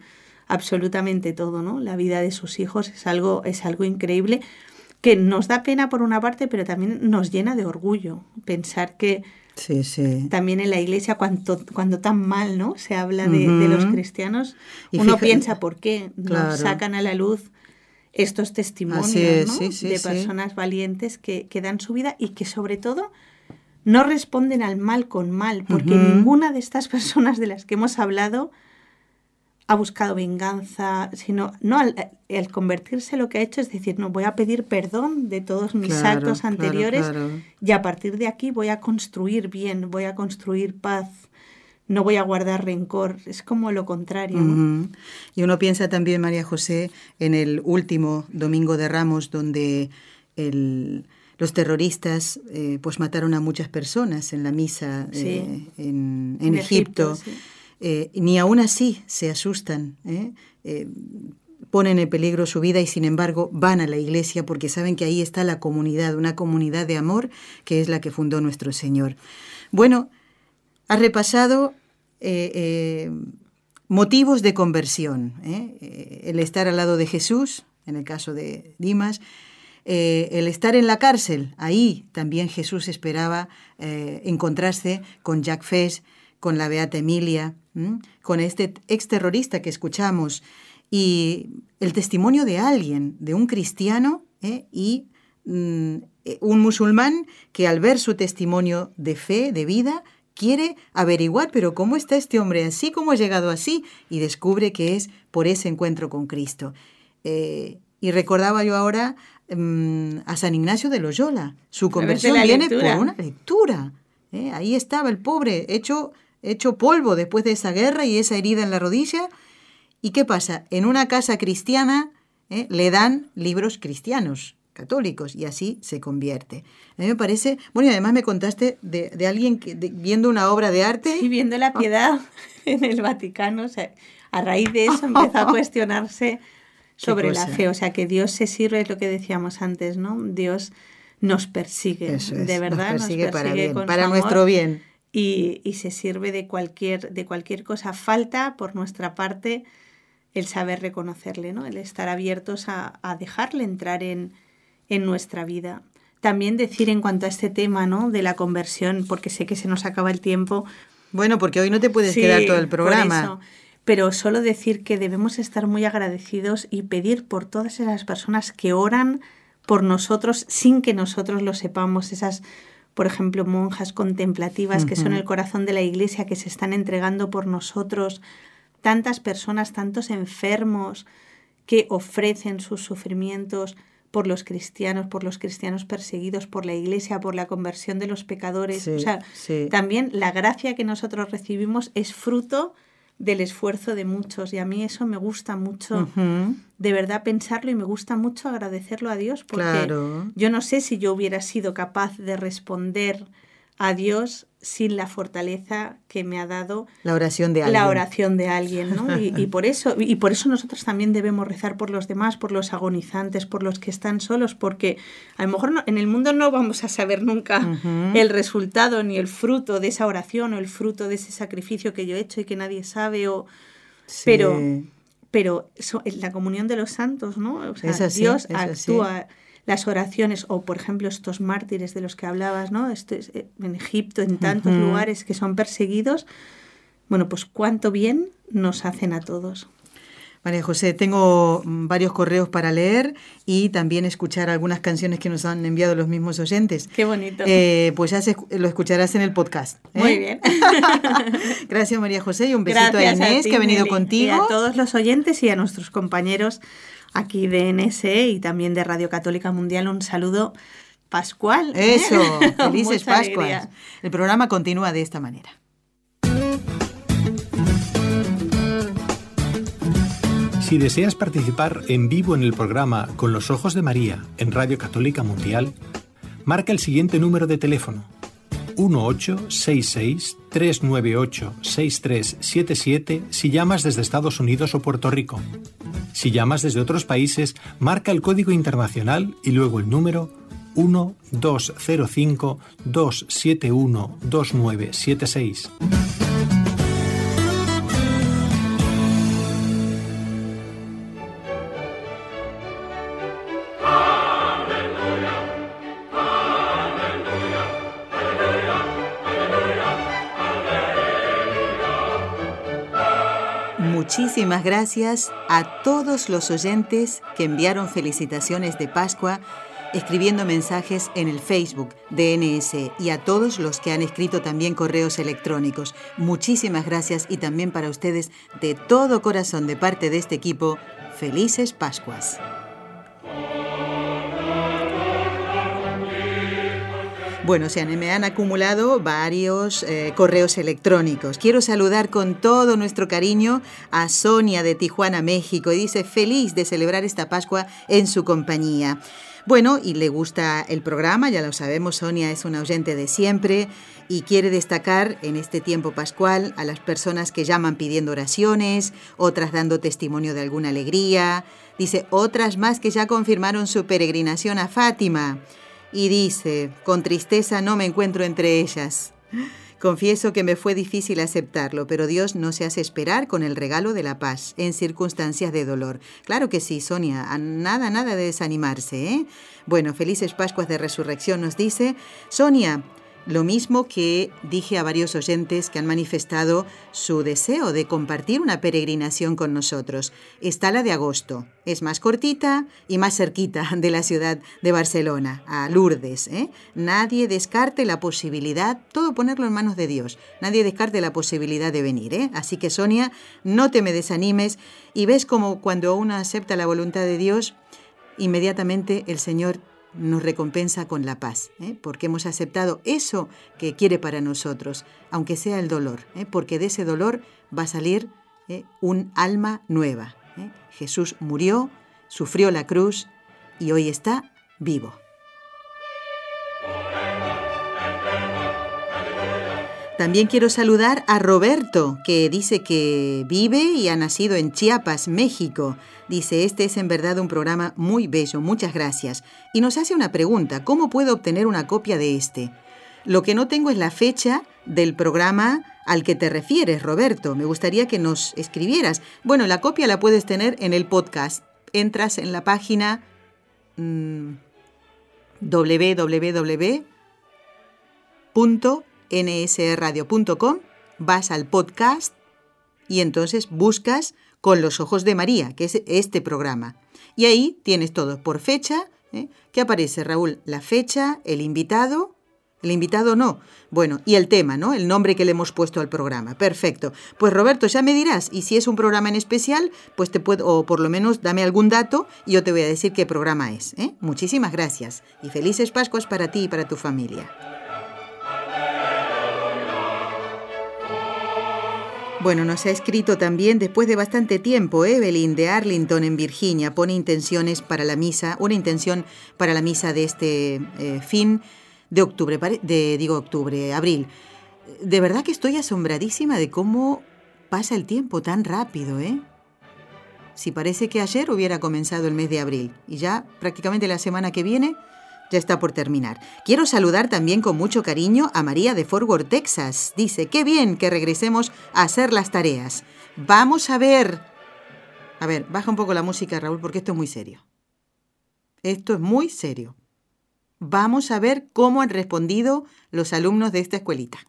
absolutamente todo, ¿no? La vida de sus hijos es algo, es algo increíble que nos da pena por una parte, pero también nos llena de orgullo pensar que sí, sí. también en la iglesia cuando, cuando tan mal no se habla de, los cristianos, uno piensa por qué nos sacan a la luz estos testimonios de personas valientes que, que dan su vida y que sobre todo no responden al mal con mal, porque ninguna de estas personas de las que hemos hablado ha buscado venganza, sino no al, convertirse lo que ha hecho es decir, no voy a pedir perdón de todos mis actos anteriores y a partir de aquí voy a construir bien, voy a construir paz, no voy a guardar rencor, es como lo contrario. Y uno piensa también, María José, en el último Domingo de Ramos, donde el los terroristas eh, pues mataron a muchas personas en la misa eh, en, Egipto. Eh, ni aún así se asustan ponen en peligro su vida y sin embargo van a la iglesia porque saben que ahí está la comunidad, una comunidad de amor que es la que fundó nuestro Señor. Bueno, ha repasado motivos de conversión, el estar al lado de Jesús, en el caso de Dimas, el estar en la cárcel, ahí también Jesús esperaba encontrarse con Jack Fes, con la Beata Emilia, con este exterrorista que escuchamos, y el testimonio de alguien, de un cristiano y mm, un musulmán que al ver su testimonio de fe, de vida, quiere averiguar, pero ¿cómo está este hombre así? ¿Cómo ha llegado así? Y descubre que es por ese encuentro con Cristo. Eh, y recordaba yo ahora mm, a San Ignacio de Loyola. Su conversión viene por una lectura. ¿eh? Ahí estaba el pobre, hecho, hecho polvo después de esa guerra y esa herida en la rodilla. ¿Y qué pasa? En una casa cristiana ¿eh? le dan libros cristianos católicos y así se convierte. A mí me parece, bueno, y además me contaste de, alguien que, viendo una obra de arte. Y viendo la piedad en el Vaticano, o sea, a raíz de eso empezó a cuestionarse sobre la fe, o sea, que Dios se sirve, es lo que decíamos antes, ¿no? Dios nos persigue, de verdad, nos persigue, para, bien, para nuestro bien. Y, y, se sirve de cualquier, de cualquier cosa. Falta, por nuestra parte, el saber reconocerle, ¿no? El estar abiertos a, a dejarle entrar en, en nuestra vida. También decir en cuanto a este tema, ¿no? De la conversión, porque sé que se nos acaba el tiempo. Bueno, porque hoy no te puedes quedar todo el programa. Pero solo decir que debemos estar muy agradecidos y pedir por todas esas personas que oran por nosotros sin que nosotros lo sepamos, esas, por ejemplo, monjas contemplativas que son el corazón de la iglesia, que se están entregando por nosotros, tantas personas, tantos enfermos que ofrecen sus sufrimientos por los cristianos, por los cristianos perseguidos, por la iglesia, por la conversión de los pecadores. o sea, también la gracia que nosotros recibimos es fruto del esfuerzo de muchos. Y a mí eso me gusta mucho de verdad pensarlo y me gusta mucho agradecerlo a Dios porque yo no sé si yo hubiera sido capaz de responder a Dios sin la fortaleza que me ha dado la oración de alguien. La oración de alguien, ¿no? Y, por eso, y por eso nosotros también debemos rezar por los demás, por los agonizantes, por los que están solos, porque a lo mejor en el mundo no vamos a saber nunca el resultado ni el fruto de esa oración o el fruto de ese sacrificio que yo he hecho y que nadie sabe, o pero pero la comunión de los santos, ¿no? O sea, Dios actúa las oraciones o, por ejemplo, estos mártires de los que hablabas, ¿no? Este, eh, en Egipto, en tantos lugares que son perseguidos, bueno, pues cuánto bien nos hacen a todos. María José, tengo varios correos para leer y también escuchar algunas canciones que nos han enviado los mismos oyentes. Qué bonito. Eh, pues ya lo escucharás en el podcast. ¿eh? Muy bien. Gracias María José y un besito a Inés que ha venido contigo. Y a todos los oyentes y a nuestros compañeros aquí de NSE y también de Radio Católica Mundial. Un saludo pascual. Eso, felices Pascuas. El programa continúa de esta manera. Si deseas participar en vivo en el programa Con los Ojos de María en Radio Católica Mundial, marca el siguiente número de teléfono 1866-398-6377 si llamas desde Estados Unidos o Puerto Rico. Si llamas desde otros países, marca el código internacional y luego el número 1205-271-2976. Muchísimas gracias a todos los oyentes que enviaron felicitaciones de Pascua escribiendo mensajes en el Facebook de NS y a todos los que han escrito también correos electrónicos. Muchísimas gracias y también para ustedes de todo corazón de parte de este equipo, felices Pascuas. Bueno, se me han acumulado varios eh, correos electrónicos. Quiero saludar con todo nuestro cariño a Sonia de Tijuana, México, y dice feliz de celebrar esta Pascua en su compañía. Bueno, y le gusta el programa, ya lo sabemos, Sonia es una oyente de siempre y quiere destacar en este tiempo pascual a las personas que llaman pidiendo oraciones, otras dando testimonio de alguna alegría, dice otras más que ya confirmaron su peregrinación a Fátima y dice, con tristeza no me encuentro entre ellas. Confieso que me fue difícil aceptarlo, pero Dios no se hace esperar con el regalo de la paz en circunstancias de dolor. Claro que sí, Sonia, nada, nada de desanimarse, ¿eh? Bueno, felices Pascuas de Resurrección nos dice. Sonia, lo mismo que dije a varios oyentes que han manifestado su deseo de compartir una peregrinación con nosotros. Está la de agosto. Es más cortita y más cerquita de la ciudad de Barcelona, a Lourdes. ¿eh? Nadie descarte la posibilidad, todo ponerlo en manos de Dios, nadie descarte la posibilidad de venir. ¿eh? Así que Sonia, no te me desanimes y ves como cuando uno acepta la voluntad de Dios, inmediatamente el Señor nos recompensa con la paz, ¿eh? porque hemos aceptado eso que quiere para nosotros, aunque sea el dolor, ¿eh? porque de ese dolor va a salir ¿eh? un alma nueva. Jesús murió, sufrió la cruz y hoy está vivo. También quiero saludar a Roberto, que dice que vive y ha nacido en Chiapas, México. Dice, este es en verdad un programa muy bello, muchas gracias. Y nos hace una pregunta, ¿cómo puedo obtener una copia de este? Lo que no tengo es la fecha del programa al que te refieres, Roberto. Me gustaría que nos escribieras. Bueno, la copia la puedes tener en el podcast. Entras en la página mmm, nsradio.com, vas al podcast y entonces buscas con los ojos de María, que es este programa. Y ahí tienes todo por fecha. ¿eh? ¿Qué aparece, Raúl? La fecha, el invitado. El invitado no. Bueno, y el tema, ¿no? El nombre que le hemos puesto al programa. Perfecto. Pues Roberto, ya me dirás. Y si es un programa en especial, pues te puedo, o por lo menos dame algún dato y yo te voy a decir qué programa es. ¿eh? Muchísimas gracias. Y felices Pascuas para ti y para tu familia. Bueno, nos ha escrito también después de bastante tiempo Evelyn de Arlington en Virginia. Pone intenciones para la misa, una intención para la misa de este eh, fin de octubre, de, digo octubre, abril. De verdad que estoy asombradísima de cómo pasa el tiempo tan rápido, ¿eh? Si parece que ayer hubiera comenzado el mes de abril y ya prácticamente la semana que viene ya está por terminar. Quiero saludar también con mucho cariño a María de Fort Worth, Texas. Dice, qué bien que regresemos a hacer las tareas. Vamos a ver. A ver, baja un poco la música, Raúl, porque esto es muy serio. Esto es muy serio. Vamos a ver cómo han respondido los alumnos de esta escuelita.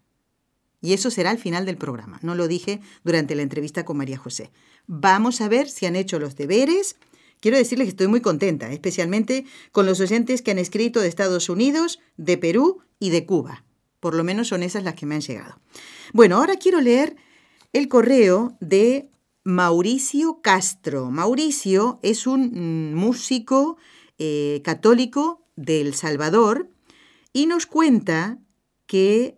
Y eso será al final del programa. No lo dije durante la entrevista con María José. Vamos a ver si han hecho los deberes Quiero decirles que estoy muy contenta, especialmente con los oyentes que han escrito de Estados Unidos, de Perú y de Cuba. Por lo menos son esas las que me han llegado. Bueno, ahora quiero leer el correo de Mauricio Castro. Mauricio es un mm, músico eh, católico de El Salvador y nos cuenta que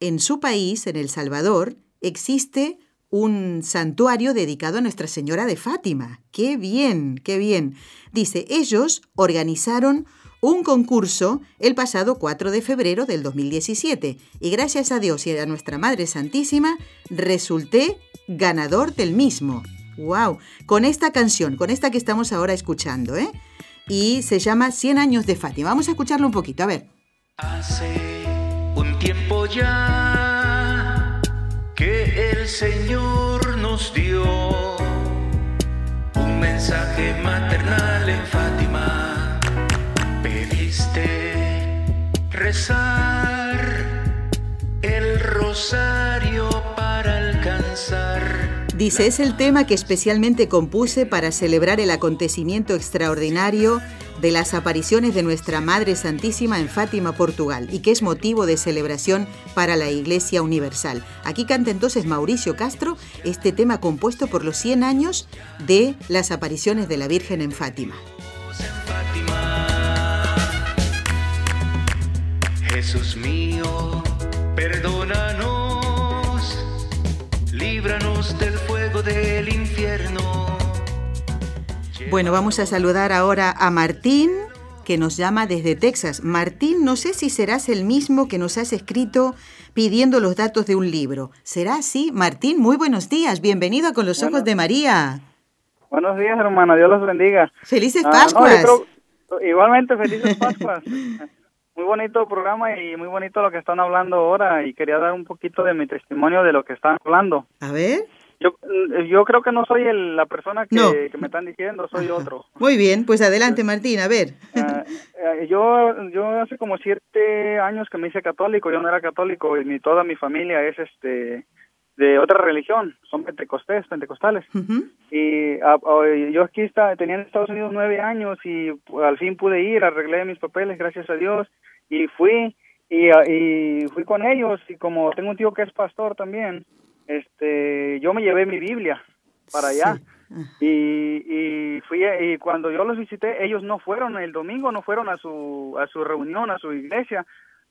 en su país, en El Salvador, existe un santuario dedicado a Nuestra Señora de Fátima. ¡Qué bien, qué bien! Dice, ellos organizaron un concurso el pasado 4 de febrero del 2017 y gracias a Dios y a nuestra Madre Santísima resulté ganador del mismo. ¡Wow! Con esta canción, con esta que estamos ahora escuchando, ¿eh? Y se llama 100 años de Fátima. Vamos a escucharlo un poquito, a ver. Hace un tiempo ya que el Señor nos dio un mensaje maternal en Fátima. Pediste rezar el rosario para alcanzar. Dice, es el tema que especialmente compuse para celebrar el acontecimiento extraordinario de las apariciones de nuestra Madre Santísima en Fátima, Portugal, y que es motivo de celebración para la Iglesia Universal. Aquí canta entonces Mauricio Castro este tema compuesto por los 100 años de las apariciones de la Virgen en Fátima. Jesús mío, perdónanos, líbranos del fuego del infierno. Bueno, vamos a saludar ahora a Martín, que nos llama desde Texas. Martín, no sé si serás el mismo que nos has escrito pidiendo los datos de un libro. ¿Será así? Martín, muy buenos días. Bienvenido a Con los Ojos de María. Buenos días, hermana. Dios los bendiga. Felices Ah, no, Pascuas. creo- igualmente, felices Pascuas. muy bonito programa y muy bonito lo que están hablando ahora. Y quería dar un poquito de mi testimonio de lo que están hablando. A ver. Yo, yo creo que no soy el- la persona que, No. que me están diciendo, soy otro. Muy bien, pues adelante Martín, a ver. Eh, yo, yo hace como siete años que me hice católico, yo no era católico y ni toda mi familia es este de otra religión, son pentecostés, pentecostales. Y ah, ah, yo aquí está, tenía en Estados Unidos nueve años y al fin pude ir, arreglé mis papeles, gracias a Dios, y fui y, ah, y fui con ellos y como tengo un tío que es pastor también, este, yo me llevé mi Biblia para allá. Sí. Y, y fui y cuando yo los visité ellos no fueron el domingo no fueron a su a su reunión a su iglesia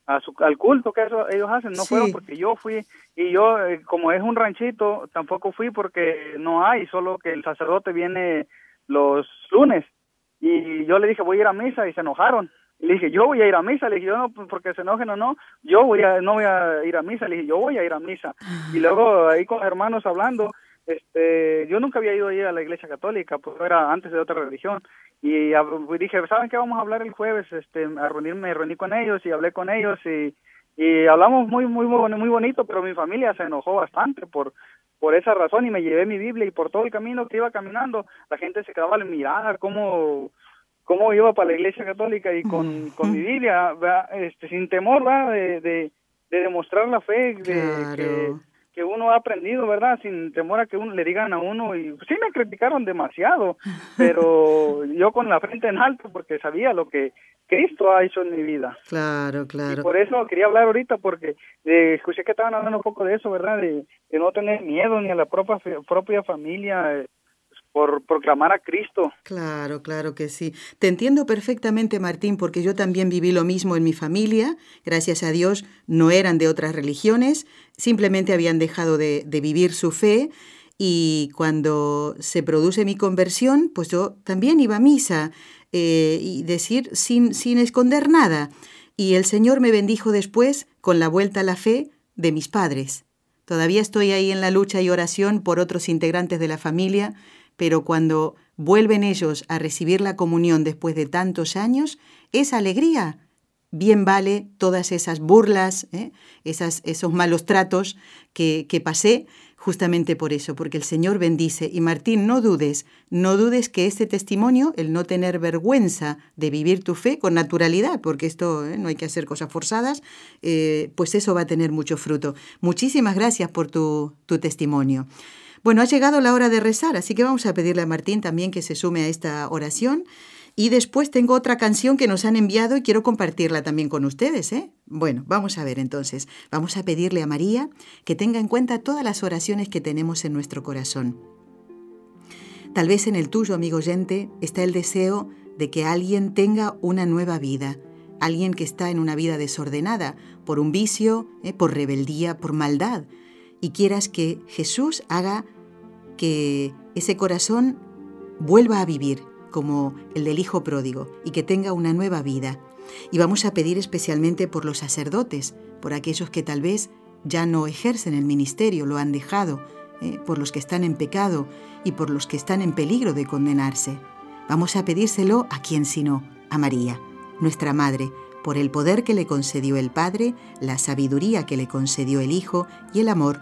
a su al culto que eso ellos hacen no Sí. fueron porque yo fui y yo eh, como es un ranchito tampoco fui porque no hay solo que el sacerdote viene los lunes y yo le dije voy a ir a misa y se enojaron y le dije yo voy a ir a misa. Le dije yo no pues, porque se enojen o no yo voy a no voy a ir a misa. Le dije yo voy a ir a misa. Y luego ahí con hermanos hablando este yo nunca había ido ahí a la iglesia católica pues era antes de otra religión. Y ah, dije saben qué vamos a hablar el jueves este a reunirme me reuní con ellos y hablé con ellos y y hablamos muy muy muy, boni- muy bonito pero mi familia se enojó bastante por por esa razón y me llevé mi Biblia y por todo el camino que iba caminando la gente se quedaba al mirar cómo cómo iba para la iglesia católica y con, con mi Biblia ¿verdad? este sin temor ¿verdad? De, de, de demostrar la fe de Claro. que que uno ha aprendido, ¿verdad? Sin temor a que uno le digan a uno y sí me criticaron demasiado, pero yo con la frente en alto porque sabía lo que Cristo ha hecho en mi vida. Claro, Y claro. por eso quería hablar ahorita porque eh, escuché que estaban hablando un poco de eso, ¿verdad? De, de no tener miedo ni a la propia propia familia eh, por proclamar a Cristo. Claro, claro que sí. Te entiendo perfectamente, Martín, porque yo también viví lo mismo en mi familia. Gracias a Dios no eran de otras religiones, simplemente habían dejado de, vivir su fe. Y cuando se produce mi conversión, pues yo también iba a misa eh, y decir sin, sin esconder nada. Y el Señor me bendijo después con la vuelta a la fe de mis padres. Todavía estoy ahí en la lucha y oración por otros integrantes de la familia, pero cuando vuelven ellos a recibir la comunión después de tantos años, esa alegría bien vale todas esas burlas, ¿eh? esos malos tratos que, que pasé justamente por eso, porque el Señor bendice. Y Martín, no dudes, no dudes que este testimonio, el no tener vergüenza de vivir tu fe con naturalidad, porque esto ¿eh? no hay que hacer cosas forzadas, eh, pues eso va a tener mucho fruto. Muchísimas gracias por tu, tu testimonio. Bueno, ha llegado la hora de rezar, así que vamos a pedirle a Martín también que se sume a esta oración. Y después tengo otra canción que nos han enviado y quiero compartirla también con ustedes, ¿eh? Bueno, vamos a ver entonces. Vamos a pedirle a María que tenga en cuenta todas las oraciones que tenemos en nuestro corazón. Tal vez en el tuyo, amigo oyente, está el deseo de que alguien tenga una nueva vida, alguien que está en una vida desordenada por un vicio, ¿eh? por rebeldía, por maldad, y quieras que Jesús haga que ese corazón vuelva a vivir como el del Hijo pródigo y que tenga una nueva vida. Y vamos a pedir especialmente por los sacerdotes, por aquellos que tal vez ya no ejercen el ministerio, lo han dejado, eh, por los que están en pecado y por los que están en peligro de condenarse. Vamos a pedírselo a quien sino, a María, nuestra Madre, por el poder que le concedió el Padre, la sabiduría que le concedió el Hijo y el amor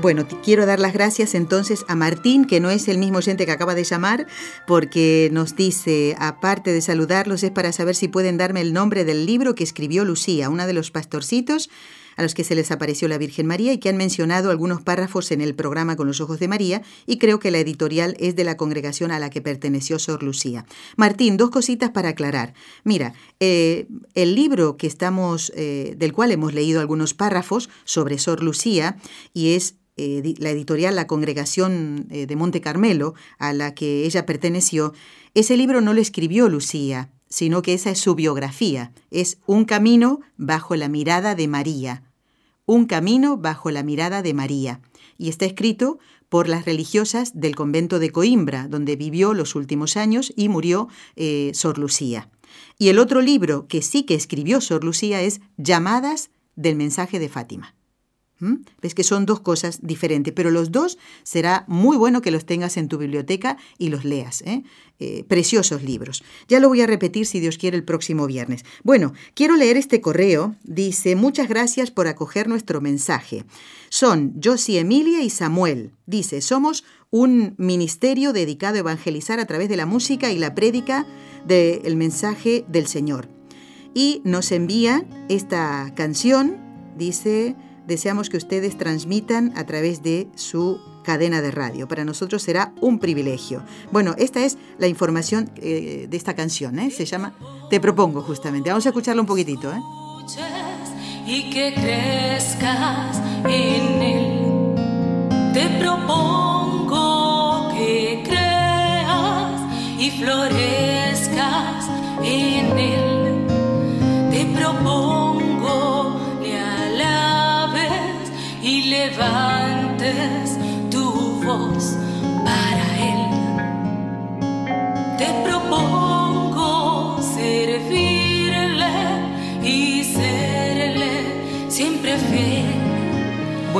Bueno, quiero dar las gracias entonces a Martín, que no es el mismo oyente que acaba de llamar, porque nos dice, aparte de saludarlos, es para saber si pueden darme el nombre del libro que escribió Lucía, una de los pastorcitos a los que se les apareció la Virgen María y que han mencionado algunos párrafos en el programa Con los Ojos de María y creo que la editorial es de la congregación a la que perteneció Sor Lucía. Martín, dos cositas para aclarar. Mira, eh, el libro que estamos, eh, del cual hemos leído algunos párrafos sobre Sor Lucía y es eh, la editorial La Congregación eh, de Monte Carmelo, a la que ella perteneció, ese libro no lo escribió Lucía, sino que esa es su biografía. Es Un camino bajo la mirada de María. Un camino bajo la mirada de María. Y está escrito por las religiosas del convento de Coimbra, donde vivió los últimos años y murió eh, Sor Lucía. Y el otro libro que sí que escribió Sor Lucía es Llamadas del mensaje de Fátima. ¿Mm? Ves que son dos cosas diferentes, pero los dos será muy bueno que los tengas en tu biblioteca y los leas. ¿eh? Eh, preciosos libros. Ya lo voy a repetir si Dios quiere el próximo viernes. Bueno, quiero leer este correo. Dice, muchas gracias por acoger nuestro mensaje. Son Josie Emilia y Samuel. Dice, somos un ministerio dedicado a evangelizar a través de la música y la prédica del mensaje del Señor. Y nos envía esta canción, dice deseamos que ustedes transmitan a través de su cadena de radio. Para nosotros será un privilegio. Bueno, esta es la información eh, de esta canción, ¿eh? se llama Te propongo justamente. Vamos a escucharlo un poquitito. ¿eh? Te propongo que creas y florezcas en él. Te propongo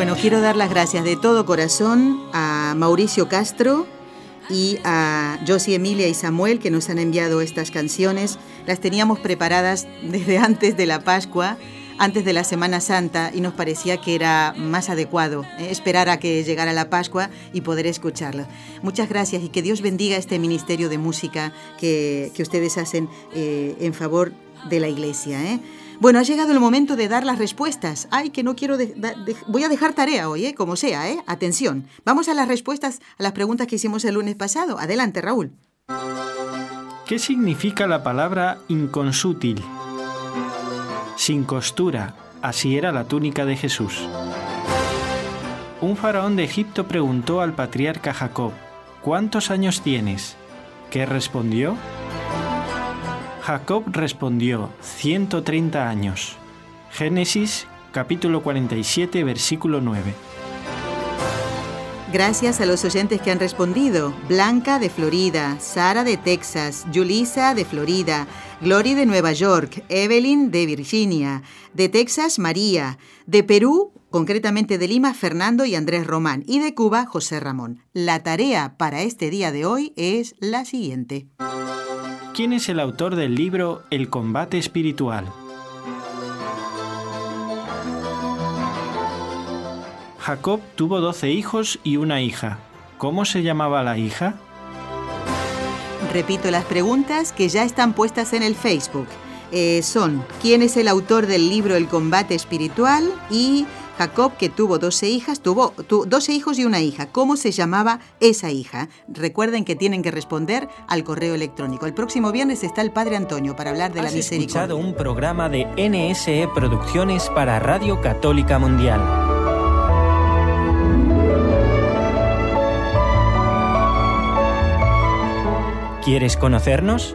Bueno, quiero dar las gracias de todo corazón a Mauricio Castro y a Josie Emilia y Samuel que nos han enviado estas canciones. Las teníamos preparadas desde antes de la Pascua antes de la Semana Santa y nos parecía que era más adecuado eh, esperar a que llegara la Pascua y poder escucharlo. Muchas gracias y que Dios bendiga este ministerio de música que, ustedes hacen eh, en favor de la iglesia. ¿eh? Bueno, ha llegado el momento de dar las respuestas. Ay, que no quiero... Voy a dejar tarea hoy, ¿eh? como sea. ¿eh? Atención. Vamos a las respuestas a las preguntas que hicimos el lunes pasado. Adelante, Raúl. ¿Qué significa la palabra inconsútil? sin costura, así era la túnica de Jesús. Un faraón de Egipto preguntó al patriarca Jacob, ¿cuántos años tienes? ¿Qué respondió? Jacob respondió, 130 años. Génesis capítulo 47 versículo 9. Gracias a los oyentes que han respondido. Blanca de Florida, Sara de Texas, Julisa de Florida, Glory de Nueva York, Evelyn de Virginia, de Texas María, de Perú, concretamente de Lima, Fernando y Andrés Román, y de Cuba, José Ramón. La tarea para este día de hoy es la siguiente. ¿Quién es el autor del libro El combate espiritual? Jacob tuvo doce hijos y una hija. ¿Cómo se llamaba la hija? Repito las preguntas que ya están puestas en el Facebook. Eh, son, ¿quién es el autor del libro El combate espiritual? Y Jacob, que tuvo 12 hijas, tuvo tu- 12 hijos y una hija. ¿Cómo se llamaba esa hija? Recuerden que tienen que responder al correo electrónico. El próximo viernes está el Padre Antonio para hablar de la misericordia. escuchado un programa de NSE Producciones para Radio Católica Mundial. ¿Quieres conocernos?